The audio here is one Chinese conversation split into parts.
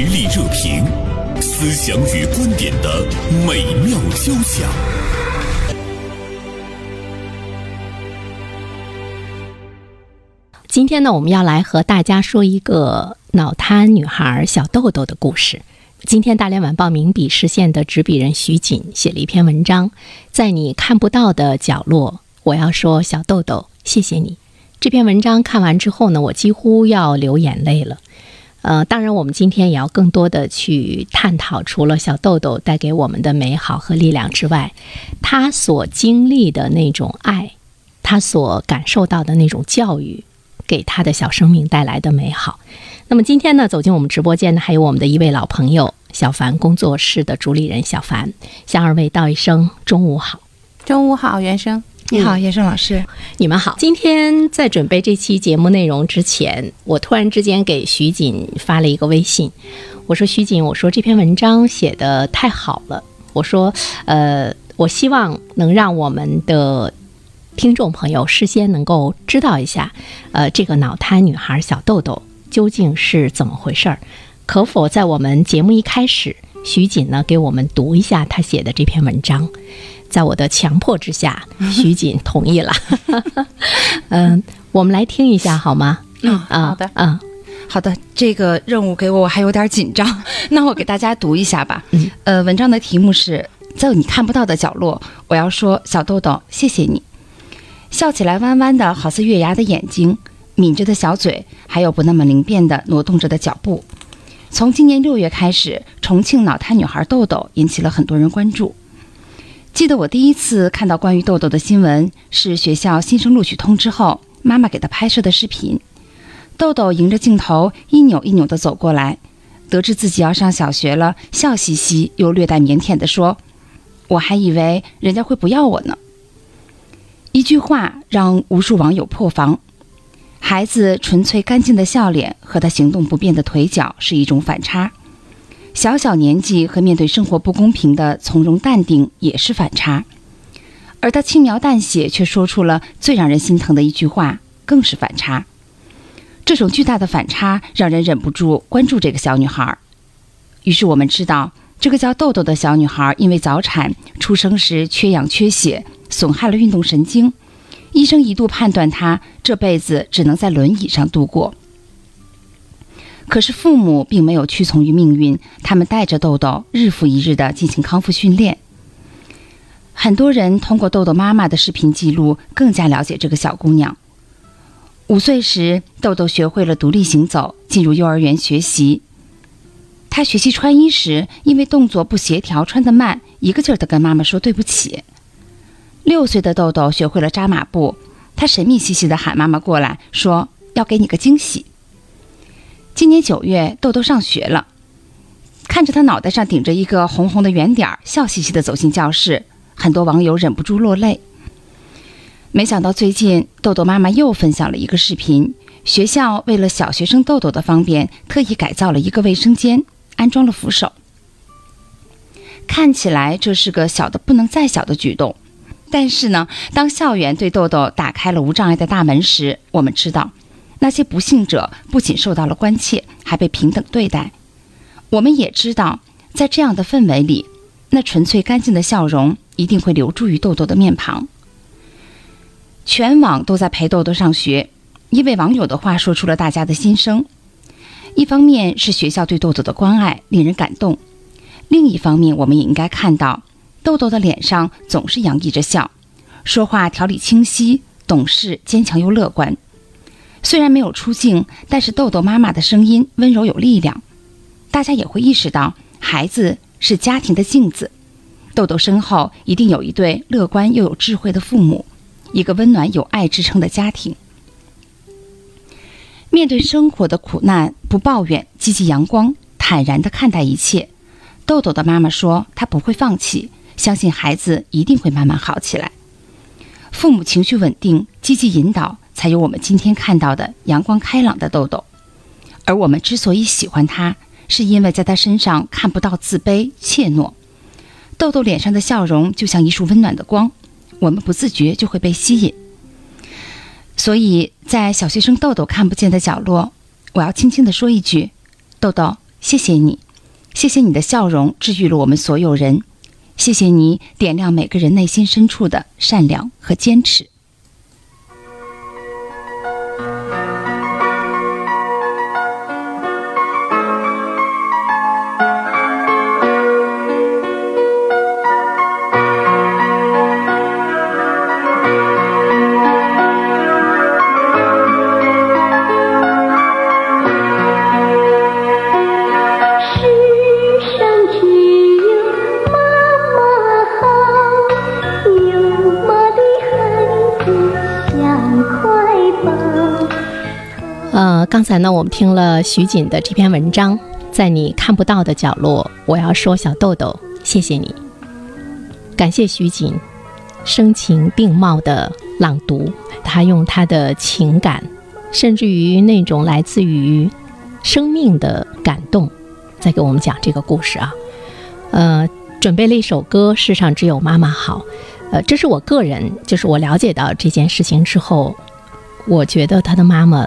实力热评，思想与观点的美妙交响。今天呢，我们要来和大家说一个脑瘫女孩小豆豆的故事。今天，大连晚报名笔视线的执笔人徐锦写了一篇文章，在你看不到的角落，我要说小豆豆，谢谢你。这篇文章看完之后呢，我几乎要流眼泪了。呃，当然，我们今天也要更多的去探讨，除了小豆豆带给我们的美好和力量之外，他所经历的那种爱，他所感受到的那种教育，给他的小生命带来的美好。那么今天呢，走进我们直播间的还有我们的一位老朋友小凡工作室的主理人小凡，向二位道一声中午好。中午好，原生。你好，叶生老师，你们好。今天在准备这期节目内容之前，我突然之间给徐锦发了一个微信，我说：“徐锦，我说这篇文章写的太好了，我说，呃，我希望能让我们的听众朋友事先能够知道一下，呃，这个脑瘫女孩小豆豆究竟是怎么回事儿，可否在我们节目一开始，徐锦呢给我们读一下她写的这篇文章？”在我的强迫之下，徐锦同意了。嗯，我们来听一下好吗？嗯啊，好的，嗯，好的。这个任务给我，我还有点紧张。那我给大家读一下吧。嗯，呃，文章的题目是在你看不到的角落，我要说小豆豆，谢谢你。笑起来弯弯的，好似月牙的眼睛，抿着的小嘴，还有不那么灵便的挪动着的脚步。从今年六月开始，重庆脑瘫女孩豆豆引起了很多人关注。记得我第一次看到关于豆豆的新闻，是学校新生录取通知后，妈妈给他拍摄的视频。豆豆迎着镜头一扭一扭地走过来，得知自己要上小学了，笑嘻嘻又略带腼腆地说：“我还以为人家会不要我呢。”一句话让无数网友破防。孩子纯粹干净的笑脸和他行动不便的腿脚是一种反差。小小年纪和面对生活不公平的从容淡定也是反差，而他轻描淡写却说出了最让人心疼的一句话，更是反差。这种巨大的反差让人忍不住关注这个小女孩。于是我们知道，这个叫豆豆的小女孩因为早产，出生时缺氧缺血，损害了运动神经，医生一度判断她这辈子只能在轮椅上度过。可是父母并没有屈从于命运，他们带着豆豆日复一日地进行康复训练。很多人通过豆豆妈妈的视频记录，更加了解这个小姑娘。五岁时，豆豆学会了独立行走，进入幼儿园学习。她学习穿衣时，因为动作不协调，穿得慢，一个劲儿地跟妈妈说对不起。六岁的豆豆学会了扎马步，她神秘兮兮地喊妈妈过来，说要给你个惊喜。今年九月，豆豆上学了，看着他脑袋上顶着一个红红的圆点儿，笑嘻嘻地走进教室，很多网友忍不住落泪。没想到最近，豆豆妈妈又分享了一个视频，学校为了小学生豆豆的方便，特意改造了一个卫生间，安装了扶手。看起来这是个小的不能再小的举动，但是呢，当校园对豆豆打开了无障碍的大门时，我们知道。那些不幸者不仅受到了关切，还被平等对待。我们也知道，在这样的氛围里，那纯粹干净的笑容一定会留住于豆豆的面庞。全网都在陪豆豆上学，一位网友的话说出了大家的心声：一方面是学校对豆豆的关爱令人感动，另一方面我们也应该看到，豆豆的脸上总是洋溢着笑，说话条理清晰、懂事、坚强又乐观。虽然没有出镜，但是豆豆妈妈的声音温柔有力量，大家也会意识到孩子是家庭的镜子。豆豆身后一定有一对乐观又有智慧的父母，一个温暖有爱支撑的家庭。面对生活的苦难，不抱怨，积极阳光，坦然地看待一切。豆豆的妈妈说：“她不会放弃，相信孩子一定会慢慢好起来。”父母情绪稳定，积极引导。才有我们今天看到的阳光开朗的豆豆，而我们之所以喜欢他，是因为在他身上看不到自卑怯懦。豆豆脸上的笑容就像一束温暖的光，我们不自觉就会被吸引。所以在小学生豆豆看不见的角落，我要轻轻地说一句：“豆豆，谢谢你，谢谢你的笑容治愈了我们所有人，谢谢你点亮每个人内心深处的善良和坚持。刚才呢，我们听了徐锦的这篇文章，在你看不到的角落，我要说小豆豆，谢谢你，感谢徐锦声情并茂的朗读，他用他的情感，甚至于那种来自于生命的感动，在给我们讲这个故事啊。呃，准备了一首歌，《世上只有妈妈好》，呃，这是我个人，就是我了解到这件事情之后，我觉得他的妈妈。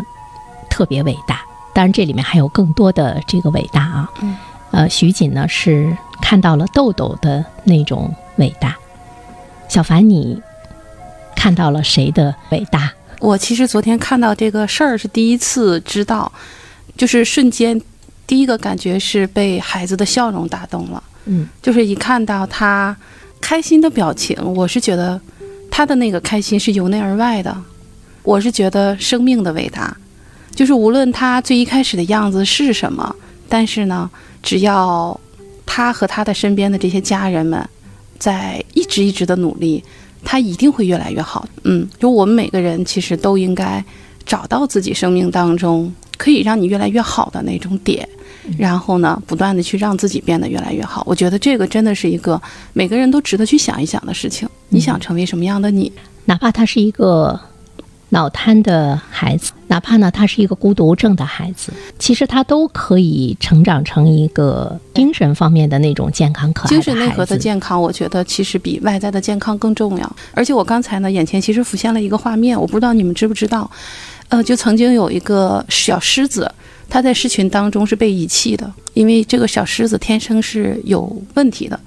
特别伟大，当然这里面还有更多的这个伟大啊。嗯，呃，徐锦呢是看到了豆豆的那种伟大。小凡，你看到了谁的伟大？我其实昨天看到这个事儿是第一次知道，就是瞬间第一个感觉是被孩子的笑容打动了。嗯，就是一看到他开心的表情，我是觉得他的那个开心是由内而外的。我是觉得生命的伟大。就是无论他最一开始的样子是什么，但是呢，只要他和他的身边的这些家人们在一直一直的努力，他一定会越来越好。嗯，就我们每个人其实都应该找到自己生命当中可以让你越来越好的那种点，然后呢，不断的去让自己变得越来越好。我觉得这个真的是一个每个人都值得去想一想的事情。你想成为什么样的你？哪怕他是一个。脑瘫的孩子，哪怕呢他是一个孤独症的孩子，其实他都可以成长成一个精神方面的那种健康可爱精神内核的健康，我觉得其实比外在的健康更重要。而且我刚才呢，眼前其实浮现了一个画面，我不知道你们知不知道，呃，就曾经有一个小狮子，它在狮群当中是被遗弃的，因为这个小狮子天生是有问题的。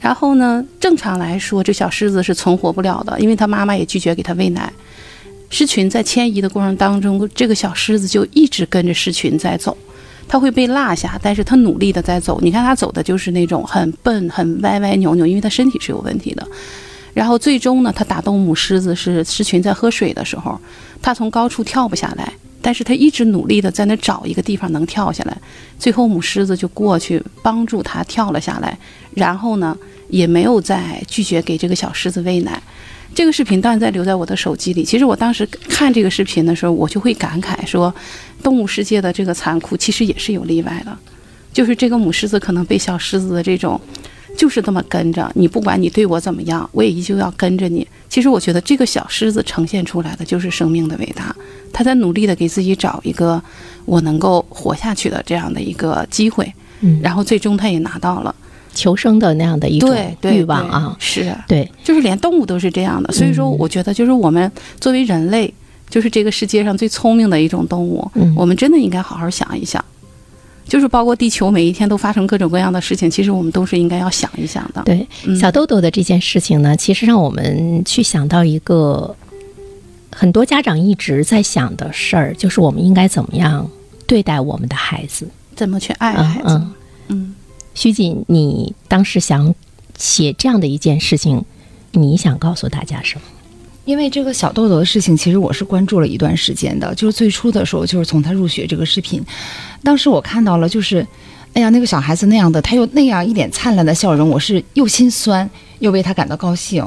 然后呢，正常来说，这小狮子是存活不了的，因为它妈妈也拒绝给它喂奶。狮群在迁移的过程当中，这个小狮子就一直跟着狮群在走，它会被落下，但是它努力的在走。你看它走的就是那种很笨、很歪歪扭扭，因为它身体是有问题的。然后最终呢，它打动母狮子是狮群在喝水的时候，它从高处跳不下来，但是它一直努力的在那找一个地方能跳下来。最后母狮子就过去帮助它跳了下来，然后呢，也没有再拒绝给这个小狮子喂奶。这个视频当然在留在我的手机里。其实我当时看这个视频的时候，我就会感慨说，动物世界的这个残酷其实也是有例外的，就是这个母狮子可能被小狮子的这种，就是这么跟着你，不管你对我怎么样，我也依旧要跟着你。其实我觉得这个小狮子呈现出来的就是生命的伟大，他在努力的给自己找一个我能够活下去的这样的一个机会，嗯，然后最终他也拿到了。求生的那样的一种欲望啊，是对，就是连动物都是这样的。所以说，我觉得就是我们作为人类，就是这个世界上最聪明的一种动物。我们真的应该好好想一想，就是包括地球每一天都发生各种各样的事情，其实我们都是应该要想一想的。对，小豆豆的这件事情呢，其实让我们去想到一个很多家长一直在想的事儿，就是我们应该怎么样对待我们的孩子，怎么去爱孩子。嗯。徐锦，你当时想写这样的一件事情，你想告诉大家什么？因为这个小豆豆的事情，其实我是关注了一段时间的。就是最初的时候，就是从他入学这个视频，当时我看到了，就是，哎呀，那个小孩子那样的，他又那样一脸灿烂的笑容，我是又心酸又为他感到高兴。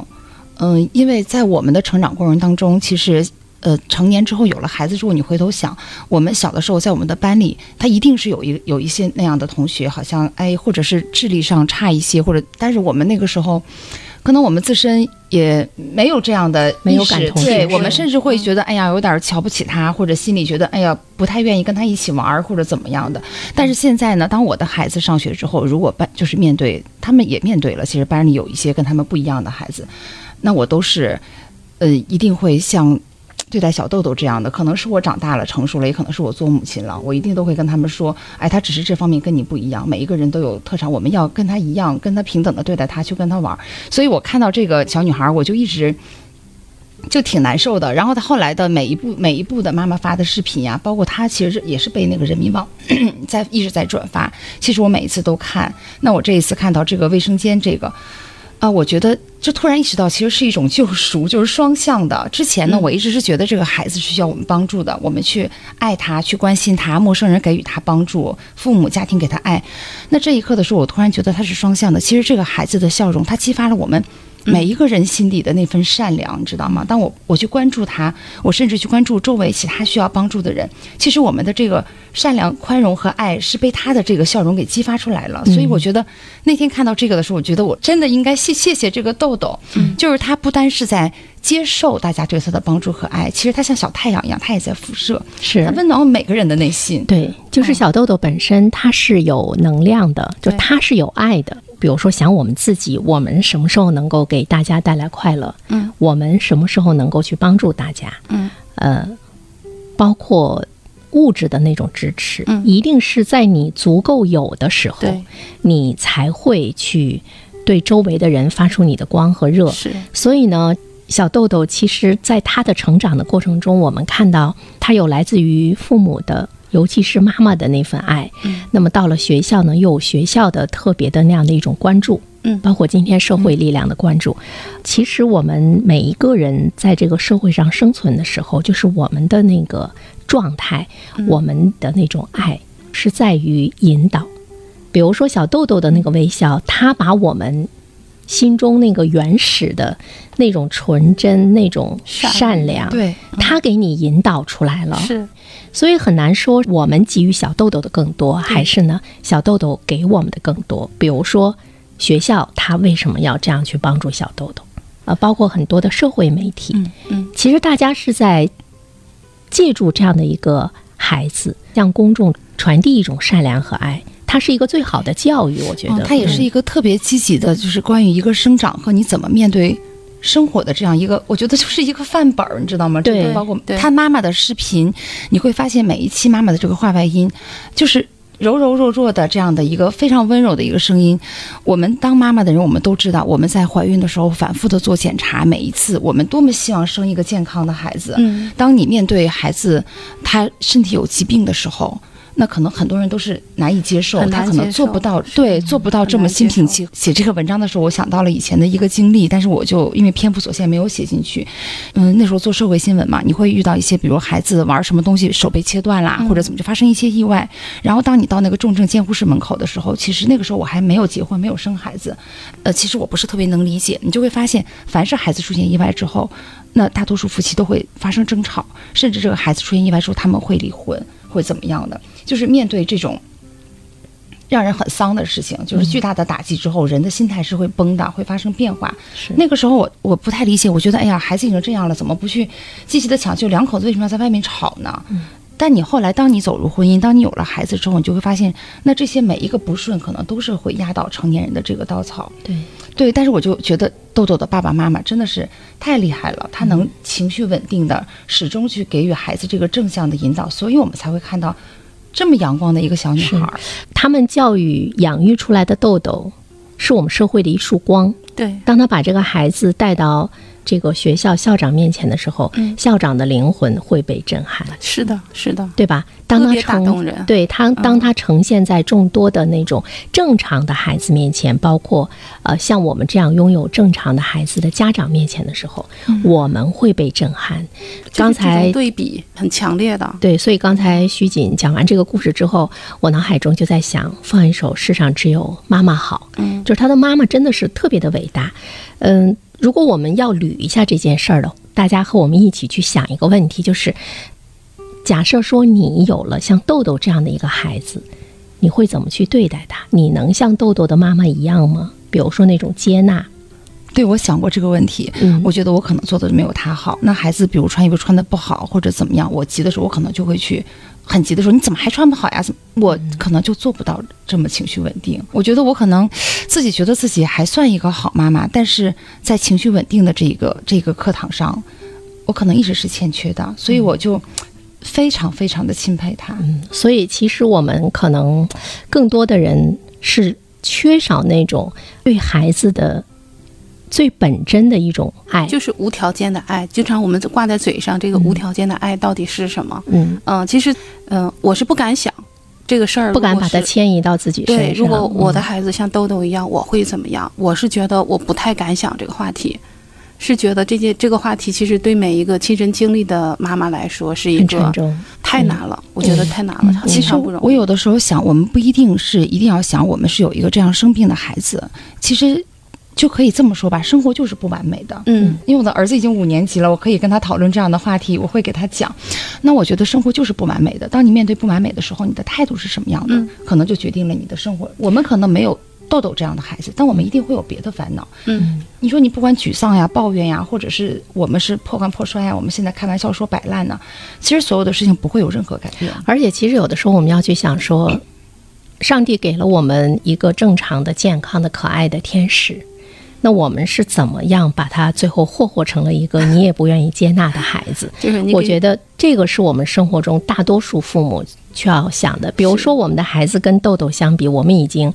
嗯，因为在我们的成长过程当中，其实。呃，成年之后有了孩子之后，你回头想，我们小的时候在我们的班里，他一定是有一有一些那样的同学，好像哎，或者是智力上差一些，或者，但是我们那个时候，可能我们自身也没有这样的没有感同对我们甚至会觉得哎呀，有点瞧不起他，或者心里觉得哎呀，不太愿意跟他一起玩或者怎么样的。但是现在呢，当我的孩子上学之后，如果班就是面对他们也面对了，其实班里有一些跟他们不一样的孩子，那我都是，呃，一定会像。对待小豆豆这样的，可能是我长大了成熟了，也可能是我做母亲了，我一定都会跟他们说，哎，他只是这方面跟你不一样，每一个人都有特长，我们要跟他一样，跟他平等的对待他，去跟他玩。所以我看到这个小女孩，我就一直。就挺难受的，然后她后来的每一步每一步的妈妈发的视频呀，包括她其实也是被那个人民网 在一直在转发。其实我每一次都看，那我这一次看到这个卫生间这个，啊，我觉得就突然意识到，其实是一种救赎，就是双向的。之前呢，我一直是觉得这个孩子是需要我们帮助的，我们去爱他，去关心他，陌生人给予他帮助，父母家庭给他爱。那这一刻的时候，我突然觉得他是双向的。其实这个孩子的笑容，他激发了我们。每一个人心底的那份善良，你知道吗？当我我去关注他，我甚至去关注周围其他需要帮助的人，其实我们的这个善良、宽容和爱是被他的这个笑容给激发出来了。所以我觉得那天看到这个的时候，我觉得我真的应该谢谢谢这个豆豆，就是他不单是在接受大家对他的帮助和爱，其实他像小太阳一样，他也在辐射，是他温暖每个人的内心。对，就是小豆豆本身他是有能量的，就他是有爱的。比如说想我们自己，我们什么时候能够给大家带来快乐？嗯，我们什么时候能够去帮助大家？嗯，呃，包括物质的那种支持，嗯一定是在你足够有的时候对，你才会去对周围的人发出你的光和热。是所以呢，小豆豆其实在他的成长的过程中，我们看到他有来自于父母的，尤其是妈妈的那份爱。嗯那么到了学校呢，又有学校的特别的那样的一种关注。嗯包括今天社会力量的关注。其实我们每一个人在这个社会上生存的时候，就是我们的那个状态，我们的那种爱是在于引导。比如说小豆豆的那个微笑，他把我们心中那个原始的那种纯真、那种善善良，对，他给你引导出来了。是，所以很难说我们给予小豆豆的更多，还是呢小豆豆给我们的更多。比如说学校，他为什么要这样去帮助小豆豆？呃，包括很多的社会媒体，嗯嗯其实大家是在借助这样的一个孩子，向公众传递一种善良和爱。它是一个最好的教育，我觉得。嗯，它也是一个特别积极的，就是关于一个生长和你怎么面对生活的这样一个，我觉得就是一个范本儿，你知道吗？对这个包括对他妈妈的视频，你会发现每一期妈妈的这个话外音，就是。柔柔弱弱的这样的一个非常温柔的一个声音，我们当妈妈的人，我们都知道，我们在怀孕的时候反复的做检查，每一次我们多么希望生一个健康的孩子。嗯当你面对孩子他身体有疾病的时候，那可能很多人都是难以接受，他可能做不到，对，做不到这么心平气。写这个文章的时候，我想到了以前的一个经历，但是我就因为篇幅所限没有写进去。嗯，那时候做社会新闻嘛，你会遇到一些，比如孩子玩什么东西手被切断啦，或者怎么就发生一些意外。然后当你到那个重症监护室门口的时候，其实那个时候我还没有结婚，没有生孩子。呃，其实我不是特别能理解，你就会发现，凡是孩子出现意外之后，那大多数夫妻都会发生争吵，甚至这个孩子出现意外之后，他们会离婚，会怎么样的？就是面对这种让人很丧的事情，就是巨大的打击之后，人的心态是会崩的，会发生变化。是那个时候我我不太理解，我觉得哎呀，孩子已经这样了，怎么不去积极的抢救？两口子为什么要在外面吵呢？但你后来，当你走入婚姻，当你有了孩子之后，你就会发现，那这些每一个不顺，可能都是会压倒成年人的这个稻草。对，对，但是我就觉得豆豆的爸爸妈妈真的是太厉害了，他能情绪稳定的始终去给予孩子这个正向的引导，所以我们才会看到这么阳光的一个小女孩儿。他们教育养育出来的豆豆，是我们社会的一束光。对，当他把这个孩子带到这个学校校长面前的时候，嗯。校长的灵魂会被震撼，是的，是的，对吧？当他呈对他，当他呈现在众多的那种正常的孩子面前，包括呃像我们这样拥有正常的孩子的家长面前的时候，我们会被震撼。刚才对比很强烈的，对，所以刚才徐锦讲完这个故事之后，我脑海中就在想，放一首《世上只有妈妈好》，嗯，就是他的妈妈真的是特别的伟大。嗯，如果我们要捋一下这件事儿的，大家和我们一起去想一个问题，就是假设说你有了像豆豆这样的一个孩子，你会怎么去对待他？你能像豆豆的妈妈一样吗？比如说那种接纳，对我想过这个问题，嗯我觉得我可能做的没有他好。那孩子比如穿衣服穿的不好或者怎么样，我急的时候我可能就会去。很急的时候，你怎么还穿不好呀？怎么我可能就做不到这么情绪稳定。我觉得我可能自己觉得自己还算一个好妈妈，但是在情绪稳定的这个这个课堂上，我可能一直是欠缺的，所以我就非常非常的钦佩他。嗯，所以其实我们可能更多的人是缺少那种对孩子的最本真的一种爱。就是无条件的爱。经常我们挂在嘴上，这个无条件的爱到底是什么？嗯，嗯，其实，嗯、我是不敢想这个事儿，不敢把它迁移到自己身上。对，如果我的嗯孩子像豆豆一样，我会怎么样？我是觉得我不太敢想这个话题，是觉得这件这个话题其实对每一个亲身经历的妈妈来说是一个重。太难了，我觉得太难了，其实常不容易。我有的时候想，我们不一定是一定要想我们是有一个这样生病的孩子，其实就可以这么说吧，生活就是不完美的。嗯因为我的儿子已经五年级了，我可以跟他讨论这样的话题，我会给他讲。那我觉得生活就是不完美的。当你面对不完美的时候，你的态度是什么样的，嗯可能就决定了你的生活。我们可能没有豆豆这样的孩子，但我们一定会有别的烦恼。嗯你说你不管沮丧呀、抱怨呀，或者是我们是破罐破摔呀，我们现在开玩笑说摆烂呢，其实所有的事情不会有任何改变。而且其实有的时候我们要去想说，上帝给了我们一个正常的、健康的、可爱的天使，那我们是怎么样把他最后霍霍成了一个你也不愿意接纳的孩子？就是我觉得这个是我们生活中大多数父母需要想的。比如说，我们的孩子跟豆豆相比，我们已经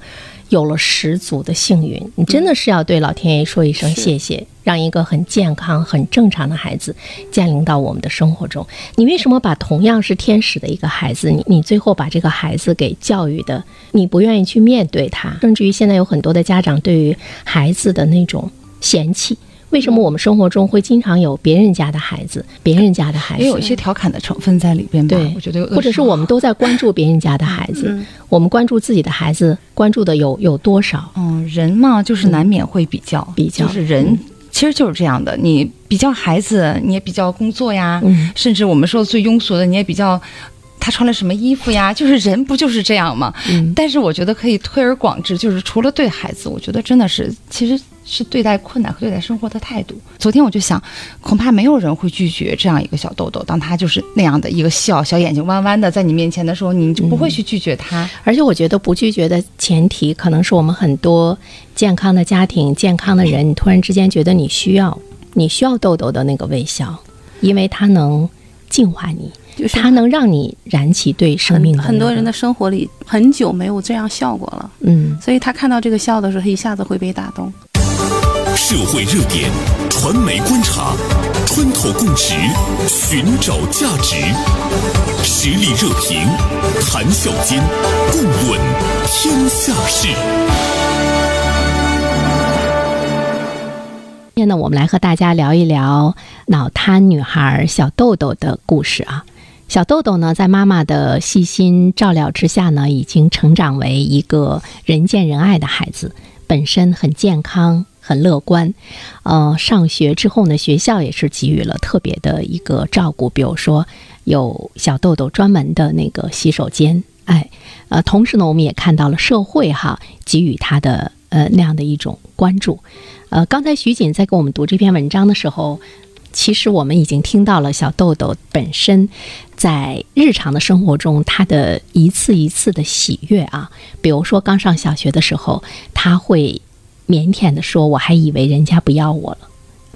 有了十足的幸运。你真的是要对老天爷说一声谢谢，让一个很健康、很正常的孩子降临到我们的生活中。你为什么把同样是天使的一个孩子，你你最后把这个孩子给教育的，你不愿意去面对他，甚至于现在有很多的家长对于孩子的那种嫌弃。为什么我们生活中会经常有别人家的孩子，别人家的孩子？也有一些调侃的成分在里边吧。对，我觉得或者是我们都在关注别人家的孩子，嗯我们关注自己的孩子，关注的有有多少？嗯，人嘛，就是难免会比较，比较就是人。其实就是这样的，你比较孩子，你也比较工作呀，嗯甚至我们说最庸俗的，你也比较他穿了什么衣服呀，就是人不就是这样吗？嗯，但是我觉得可以推而广之，就是除了对孩子，我觉得真的是其实是对待困难和对待生活的态度。昨天我就想，恐怕没有人会拒绝这样一个小豆豆，当他就是那样的一个笑，小眼睛弯弯的在你面前的时候，你就不会去拒绝他。而且我觉得不拒绝的前提，可能是我们很多健康的家庭、健康的人，你突然之间觉得你需要，你需要豆豆的那个微笑，因为它能净化你，就是它能让你燃起对生命的、很多人的，生活里很久没有这样笑过了，嗯，所以他看到这个笑的时候，他一下子会被打动。社会热点，传媒观察，穿透共识，寻找价值，实力热评，谈笑间，共论天下事。今天呢，我们来和大家聊一聊脑瘫女孩小豆豆的故事啊。小豆豆呢，在妈妈的细心照料之下呢，已经成长为一个人见人爱的孩子，本身很健康、很乐观。呃，上学之后呢，学校也是给予了特别的一个照顾，比如说有小豆豆专门的那个洗手间，哎，呃，同时呢，我们也看到了社会哈给予他的呃那样的一种关注。呃，刚才徐锦在给我们读这篇文章的时候，其实我们已经听到了小豆豆本身在日常的生活中他的一次一次的喜悦啊。比如说刚上小学的时候，他会腼腆地说：“我还以为人家不要我了。”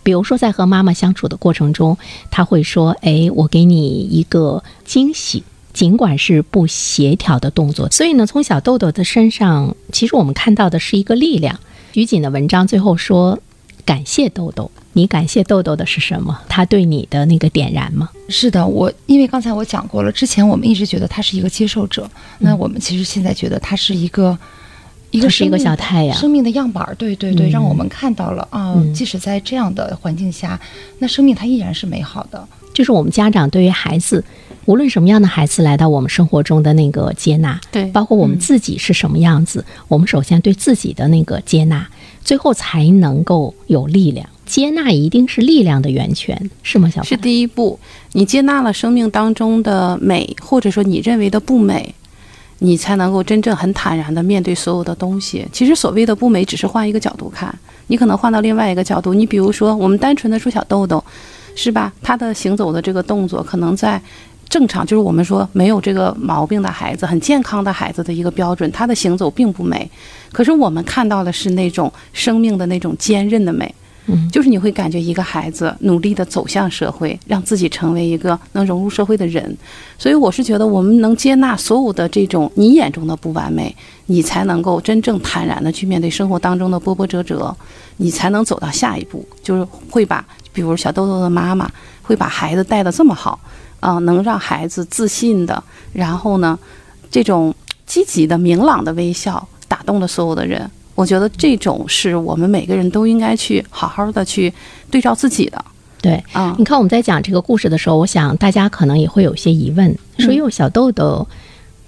比如说在和妈妈相处的过程中，他会说：“哎，我给你一个惊喜。”尽管是不协调的动作，所以呢，从小豆豆的身上，其实我们看到的是一个力量。于锦的文章最后说：“感谢豆豆，你感谢豆豆的是什么？他对你的那个点燃吗？是的，我因为刚才我讲过了，之前我们一直觉得他是一个接受者，那我们其实现在觉得他是一个。一个是一个小太阳生命的样板儿，对对对，嗯让我们看到了啊、嗯即使在这样的环境下，那生命它依然是美好的。就是我们家长对于孩子，无论什么样的孩子来到我们生活中的那个接纳，对包括我们自己是什么样子，我们首先对自己的那个接纳，最后才能够有力量。接纳一定是力量的源泉，是吗？小是？第一步，你接纳了生命当中的美，或者说你认为的不美，你才能够真正很坦然的面对所有的东西。其实所谓的不美，只是换一个角度看，你可能换到另外一个角度。你比如说，我们单纯的说小豆豆，是吧？他的行走的这个动作，可能在正常，就是我们说没有这个毛病的孩子，很健康的孩子的一个标准，他的行走并不美。可是我们看到的是那种生命的那种坚韧的美。就是你会感觉一个孩子努力的走向社会，让自己成为一个能融入社会的人。所以我是觉得，我们能接纳所有的这种你眼中的不完美，你才能够真正坦然的去面对生活当中的波波折折，你才能走到下一步，就是会把，比如小豆豆的妈妈会把孩子带得这么好，啊、能让孩子自信的，然后呢，这种积极的、明朗的微笑打动了所有的人。我觉得这种是我们每个人都应该去好好的去对照自己的对。啊你。看我们在讲这个故事的时候，我想大家可能也会有些疑问，说嗯哟，小豆豆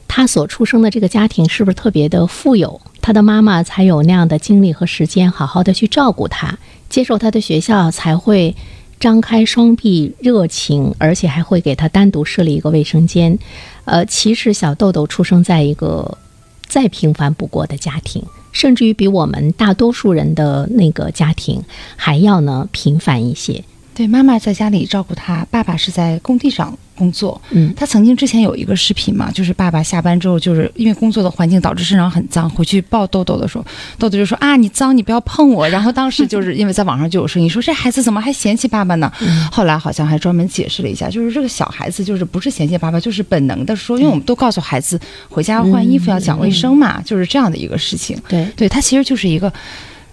他所出生的这个家庭是不是特别的富有？他的妈妈才有那样的精力和时间，好好的去照顾他，接受他的学校才会张开双臂热情，而且还会给他单独设立一个卫生间。呃，其实小豆豆出生在一个再平凡不过的家庭，甚至于比我们大多数人的那个家庭还要呢平凡一些。对，妈妈在家里照顾他，爸爸是在工地上工作。嗯他曾经之前有一个视频嘛，就是爸爸下班之后，就是因为工作的环境导致身上很脏，回去抱豆豆的时候，豆豆就说啊你脏，你不要碰我。然后当时就是因为在网上就有声音说这孩子怎么还嫌弃爸爸呢？后来好像还专门解释了一下，就是这个小孩子就是不是嫌弃爸爸，就是本能的说，因为我们都告诉孩子回家要换衣服要讲卫生嘛，就是这样的一个事情。对，对他其实就是一个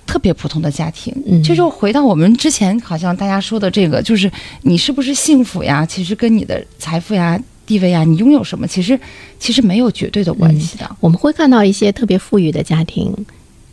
特别普通的家庭。嗯这就回到我们之前好像大家说的这个，就是你是不是幸福呀？其实跟你的财富呀、地位呀，你拥有什么，其实其实没有绝对的关系的。我们会看到一些特别富裕的家庭，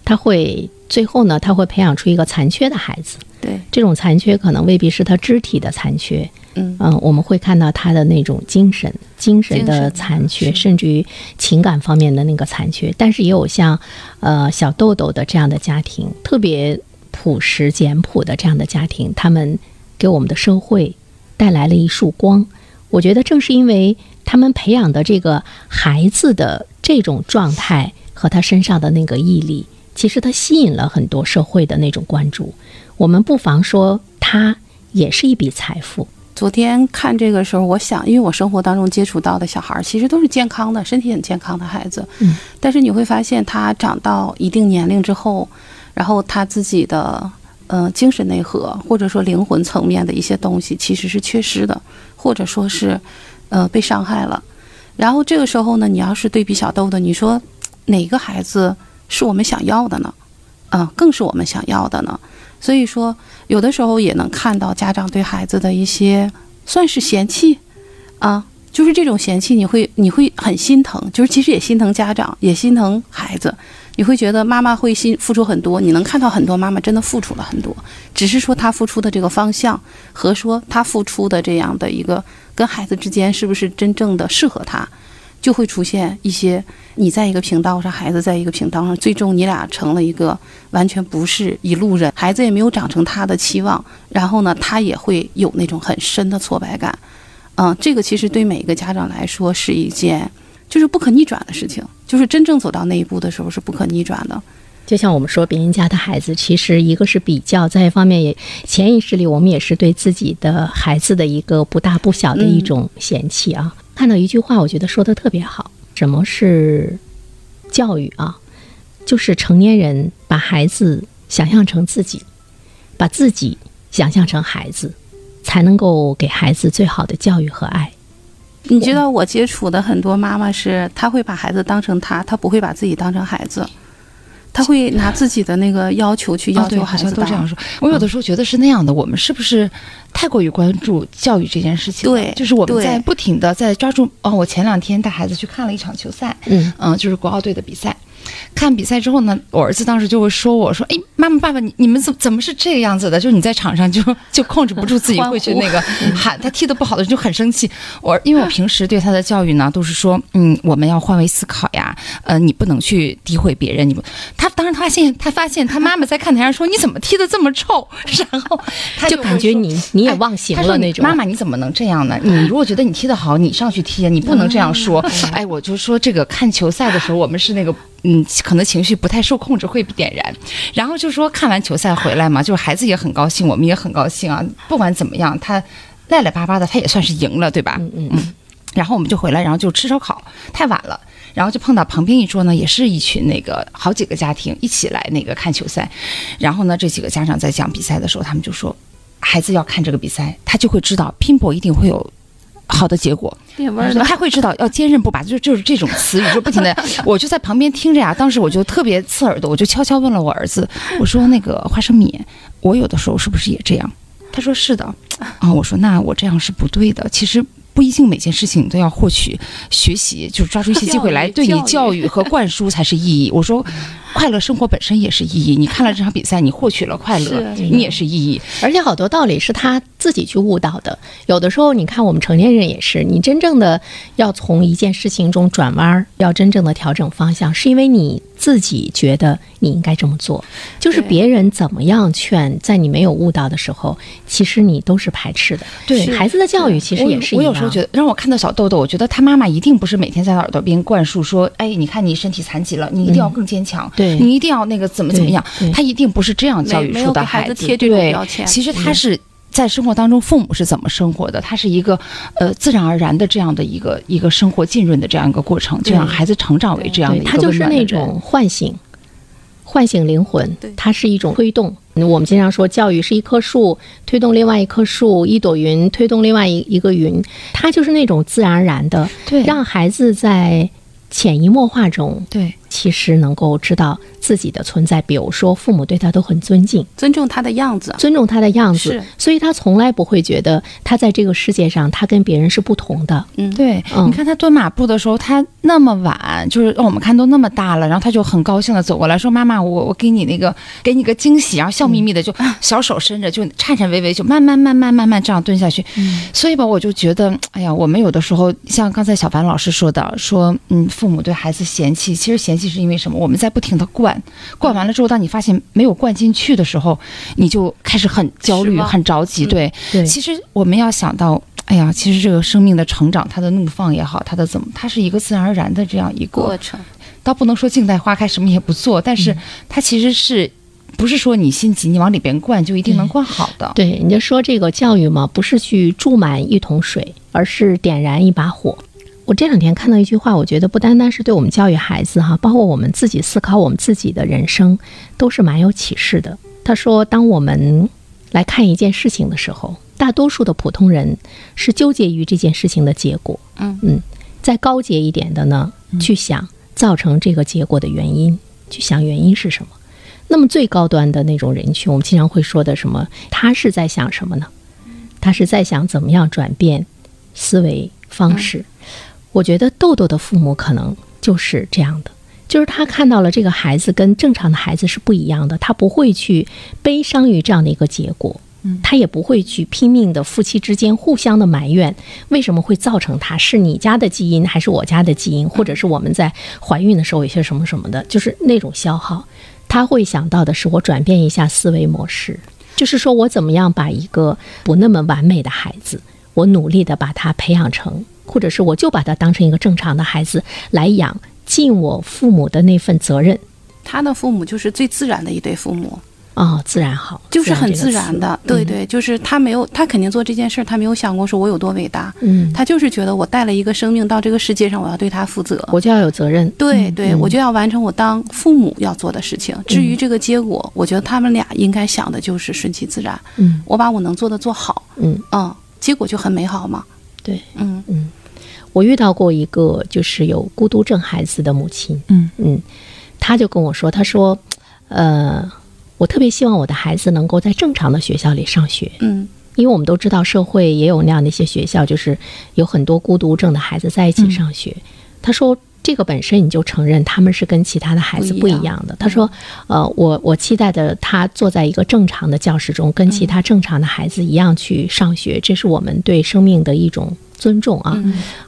他会最后呢，他会培养出一个残缺的孩子。对，这种残缺可能未必是他肢体的残缺，嗯嗯、我们会看到他的那种精神、精神的残缺，甚至于情感方面的那个残缺。但是也有像呃小豆豆的这样的家庭，特别朴实简朴的这样的家庭，他们给我们的社会带来了一束光。我觉得正是因为他们培养的这个孩子的这种状态和他身上的那个毅力，其实他吸引了很多社会的那种关注。我们不妨说，它也是一笔财富。昨天看这个时候，我想，因为我生活当中接触到的小孩儿，其实都是健康的，身体很健康的孩子。嗯，但是你会发现，他长到一定年龄之后，然后他自己的呃精神内核或者说灵魂层面的一些东西，其实是缺失的，或者说是呃被伤害了。然后这个时候呢，你要是对比小豆豆，你说哪个孩子是我们想要的呢？啊、更是我们想要的呢？所以说，有的时候也能看到家长对孩子的一些算是嫌弃啊，就是这种嫌弃，你会你会很心疼，就是其实也心疼家长，也心疼孩子。你会觉得妈妈会心付出很多，你能看到很多妈妈真的付出了很多，只是说她付出的这个方向和说她付出的这样的一个跟孩子之间是不是真正的适合她，就会出现一些你在一个频道上，孩子在一个频道上，最终你俩成了一个完全不是一路人，孩子也没有长成他的期望，然后呢，他也会有那种很深的挫败感。嗯，这个其实对每一个家长来说是一件就是不可逆转的事情，就是真正走到那一步的时候是不可逆转的。就像我们说，别人家的孩子，其实一个是比较，在一方面也潜意识里，我们也是对自己的孩子的一个不大不小的一种嫌弃啊。看到一句话，我觉得说的特别好，什么是教育啊？就是成年人把孩子想象成自己，把自己想象成孩子，才能够给孩子最好的教育和爱。你知道我接触的很多妈妈是，她会把孩子当成她，她不会把自己当成孩子，她会拿自己的那个要求去要求孩子当。像都这样说。我有的时候觉得是那样的，我们是不是太过于关注教育这件事情？对就是我们在不停的在抓住。哦，我前两天带孩子去看了一场球赛，嗯嗯，就是国奥队的比赛。看比赛之后呢，我儿子当时就会说我说：“哎，妈妈、爸爸，你你们怎怎么是这个样子的？就是你在场上就 就控制不住自己会去那个喊，他踢得不好的就很生气。我因为我平时对他的教育呢，都是说，嗯，我们要换位思考呀，呃，你不能去诋毁别人。你不，他当时发现他发现他妈妈在看台上说你怎么踢得这么臭，然后他就感觉你你也哎忘形了那种。妈妈，你怎么能这样呢？你如果觉得你踢得好，你上去踢啊，你不能这样说。哎，我就说这个看球赛的时候，我们是那个嗯，可能情绪不太受控制会被点燃，然后就说看完球赛回来嘛，就是孩子也很高兴，我们也很高兴啊。不管怎么样，他赖赖巴巴的，他也算是赢了，对吧？嗯嗯嗯，然后我们就回来，然后就吃烧烤，太晚了。然后就碰到旁边一桌呢，也是一群那个好几个家庭一起来那个看球赛，然后呢，这几个家长在讲比赛的时候，他们就说，孩子要看这个比赛，他就会知道拼搏一定会有好的结果。变味儿了。他会知道要坚韧不拔，就就是这种词语，就不停的，我就在旁边听着呀。当时我就特别刺耳朵，我就悄悄问了我儿子，我说那个花生米，我有的时候是不是也这样？他说是的，啊，我说那我这样是不对的，其实。不一定每件事情你都要获取、学习，就是抓住一些 机会来对你教育和灌输才是意义。我说，快乐生活本身也是意义。你看了这场比赛，你获取了快乐，你也是意义。而且好多道理是他自己去悟到的。有的时候，你看我们成年人也是，你真正的要从一件事情中转弯，要真正的调整方向，是因为你自己觉得你应该这么做。就是别人怎么样劝，在你没有悟到的时候，其实你都是排斥的。对孩子的教育，其实也是一样。我有时候觉得，让我看到小豆豆，我觉得他妈妈一定不是每天在他耳朵边灌输说：“哎，你看你身体残疾了，你一定要更坚强，对你一定要那个怎么怎么样。”他一定不是这样教育出的孩子。贴这种标签。其实他是在生活当中，父母是怎么生活的？他是一个呃自然而然的这样的一个一个生活浸润的这样一个过程，就让孩子成长为这样的一个他就是那种唤醒。唤醒灵魂，它是一种推动。我们经常说，教育是一棵树推动另外一棵树，一朵云推动另外一一个云。它就是那种自然而然的，对，让孩子在潜移默化中，对，其实能够知道。自己的存在，比如说父母对他都很尊敬，尊重他的样子，尊重他的样子，是，所以他从来不会觉得他在这个世界上他跟别人是不同的。嗯，对，你看他蹲马步的时候，他那么晚，就是让我们看都那么大了，然后他就很高兴的走过来说：“妈妈，我我给你那个 给你个惊喜。”然后笑眯眯的就小手伸着，就颤颤巍巍，就慢慢慢慢慢慢这样蹲下去。嗯所以吧，我就觉得，哎呀，我们有的时候像刚才小凡老师说的，说嗯，父母对孩子嫌弃，其实嫌弃是因为什么？我们在不停的灌。灌完了之后，当你发现没有灌进去的时候，你就开始很焦虑、很着急。对，对。其实我们要想到，哎呀，其实这个生命的成长，它的怒放也好，它的怎么，它是一个自然而然的这样一个过程。倒不能说静待花开，什么也不做，但是它其实是不是说你心急，你往里边灌就一定能灌好的？对，你就说这个教育嘛，不是去注满一桶水，而是点燃一把火。我这两天看到一句话，我觉得不单单是对我们教育孩子哈，包括我们自己思考我们自己的人生，都是蛮有启示的。他说，当我们来看一件事情的时候，大多数的普通人是纠结于这件事情的结果，嗯嗯，再高阶一点的呢，去想造成这个结果的原因，去想原因是什么。那么最高端的那种人群，我们经常会说的什么？他是在想什么呢？他是在想怎么样转变思维方式。我觉得豆豆的父母可能就是这样的，就是他看到了这个孩子跟正常的孩子是不一样的，他不会去悲伤于这样的一个结果，嗯，他也不会去拼命的夫妻之间互相的埋怨，为什么会造成他是你家的基因还是我家的基因，或者是我们在怀孕的时候有些什么什么的，就是那种消耗，他会想到的是我转变一下思维模式，就是说我怎么样把一个不那么完美的孩子，我努力的把他培养成。或者是我就把他当成一个正常的孩子来养，尽我父母的那份责任。他的父母就是最自然的一对父母哦，自然好，就是很自然的。对对，就是他没有，他肯定做这件事儿，他没有想过说我有多伟大。嗯，他就是觉得我带了一个生命到这个世界上，我要对他负责，我就要有责任。对对，我就要完成我当父母要做的事情。至于这个结果，我觉得他们俩应该想的就是顺其自然。嗯，我把我能做的做好。嗯嗯，结果就很美好嘛。对，嗯嗯。我遇到过一个就是有孤独症孩子的母亲，嗯嗯，他就跟我说，他说，呃，我特别希望我的孩子能够在正常的学校里上学，嗯，因为我们都知道社会也有那样的一些学校，就是有很多孤独症的孩子在一起上学。他说，这个本身你就承认他们是跟其他的孩子不一样的。他说，呃，我我期待的他坐在一个正常的教室中，跟其他正常的孩子一样去上学，这是我们对生命的一种。尊重啊，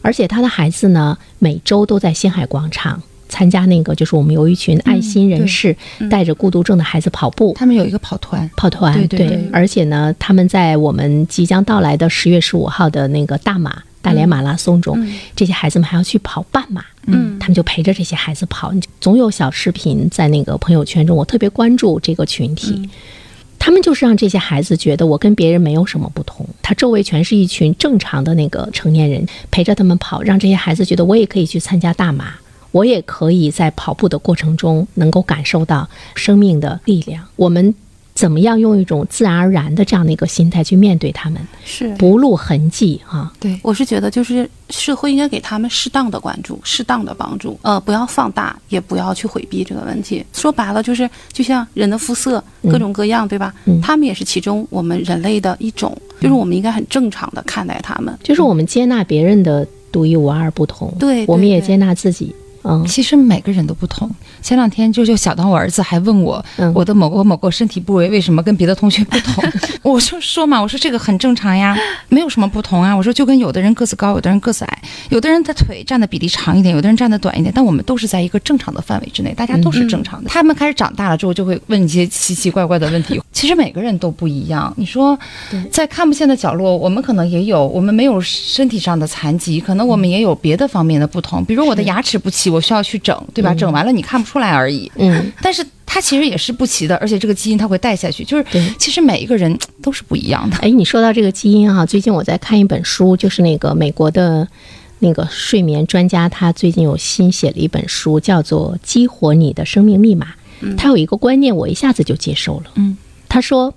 而且他的孩子呢，每周都在星海广场参加那个，就是我们有一群爱心人士带着孤独症的孩子跑步，他们有一个跑团，跑团对，而且呢，他们在我们即将到来的十月十五号的那个大马大连马拉松中，这些孩子们还要去跑半马，嗯，他们就陪着这些孩子跑，总有小视频在那个朋友圈中，我特别关注这个群体。他们就是让这些孩子觉得我跟别人没有什么不同，他周围全是一群正常的那个成年人陪着他们跑，让这些孩子觉得我也可以去参加大马，我也可以在跑步的过程中能够感受到生命的力量。我们怎么样用一种自然而然的这样的一个心态去面对他们，是不露痕迹啊？对，我是觉得，就是社会应该给他们适当的关注、适当的帮助，呃，不要放大，也不要去回避这个问题。说白了，就是就像人的肤色各种各样，对吧？嗯他们也是其中我们人类的一种，就是我们应该很正常的看待他们。就是我们接纳别人的独一无二、不同，对对对我们也接纳自己。嗯其实每个人都不同。前两天就就小到我儿子还问我，嗯我的某个某个身体部位为什么跟别的同学不同？我就说嘛，我说这个很正常呀，没有什么不同啊。我说就跟有的人个子高，有的人个子矮，有的人的腿站的比例长一点，有的人站的短一点，但我们都是在一个正常的范围之内，大家都是正常的。他们开始长大了之后，就会问一些奇奇怪怪的问题。其实每个人都不一样。你说，在看不见的角落，我们可能也有，我们没有身体上的残疾，可能我们也有别的方面的不同，比如我的牙齿不齐，我需要去整，对吧？整完了你看不出来而已。嗯，但是它其实也是不齐的，而且这个基因它会带下去，就是其实每一个人都是不一样的。哎，你说到这个基因哈、最近我在看一本书，就是那个美国的那个睡眠专家，他最近有新写了一本书，叫做《激活你的生命密码》。他有一个观念，我一下子就接受了。嗯，他说，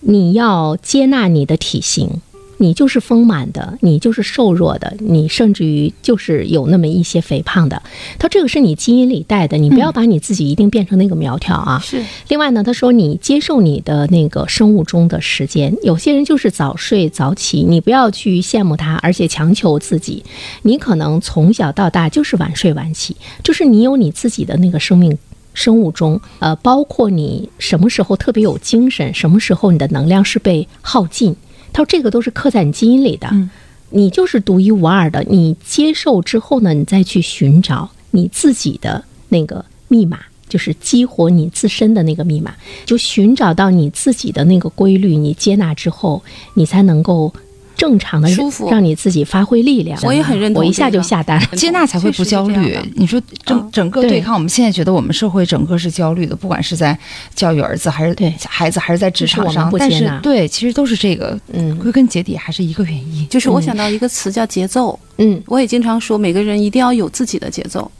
你要接纳你的体型。你就是丰满的，你就是瘦弱的，你甚至于就是有那么一些肥胖的。他说这个是你基因里带的，你不要把你自己一定变成那个苗条啊。是另外呢，他说你接受你的那个生物钟的时间，有些人就是早睡早起，你不要去羡慕他，而且强求自己。你可能从小到大就是晚睡晚起，就是你有你自己的那个生命。生物钟，呃，包括你什么时候特别有精神，什么时候你的能量是被耗尽，他说这个都是刻在你基因里的。嗯你就是独一无二的。你接受之后呢，你再去寻找你自己的那个密码，就是激活你自身的那个密码，就寻找到你自己的那个规律。你接纳之后，你才能够正常的舒服让你自己发挥力量。我也很认同我一下就下单了。接纳才会不焦虑。你说整整个对抗，我们现在觉得我们社会整个是焦虑的，不管是在教育儿子还是对孩子，还是在职场上，但不接纳是对，其实都是这个，嗯归根结底还是一个原因。就是我想到一个词叫节奏，嗯，我也经常说，每个人一定要有自己的节奏。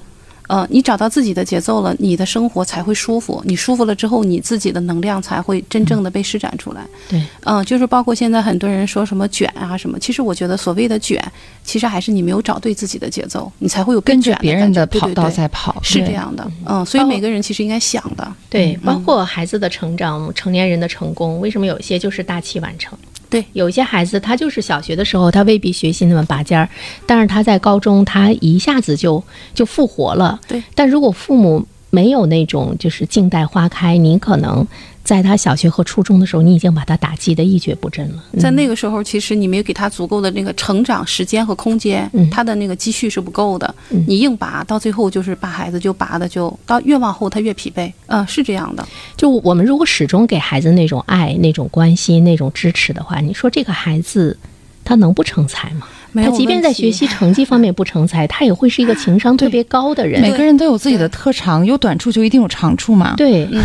呃，你找到自己的节奏了，你的生活才会舒服。你舒服了之后，你自己的能量才会真正的被施展出来。对，嗯、就是包括现在很多人说什么卷啊什么，其实我觉得所谓的卷，其实还是你没有找对自己的节奏，你才会有跟着卷别人的跑道在跑，是这。样的。嗯，所以每个人其实应该想的。对，包括孩子的成长，成年人的成功，为什么有一些就是大器晚成？对，有一些孩子他就是小学的时候他未必学习那么拔尖儿，但是他在高中他一下子就就复活了。对，但如果父母没有那种就是静待花开，你可能在他小学和初中的时候，你已经把他打击的一蹶不振了。在那个时候，其实你没有给他足够的那个成长时间和空间，嗯他的那个积蓄是不够的。嗯你硬拔，到最后就是把孩子就拔的就到越往后他越疲惫。嗯、是这样的。就我们如果始终给孩子那种爱、那种关心、那种支持的话，你说这个孩子他能不成才吗？他即便在学习成绩方面不成才，他也会是一个情商 特别高的人。每个人都有自己的特长，有短处就一定有长处嘛。对，嗯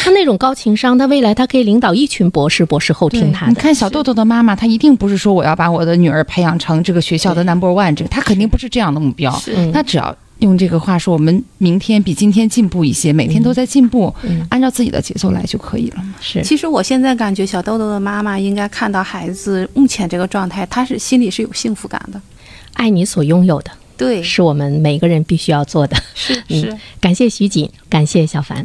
他那种高情商，他未来他可以领导一群博士、博士后听他的。你看小豆豆的妈妈，她一定不是说我要把我的女儿培养成这个学校的 number one，这个她肯定不是这样的目标。她只要用这个话说，我们明天比今天进步一些，每天都在进步，嗯按照自己的节奏来就可以了嘛。是，其实我现在感觉小豆豆的妈妈应该看到孩子目前这个状态，她是心里是有幸福感的。爱你所拥有的，对，是我们每个人必须要做的。是嗯是。感谢徐锦，感谢小凡。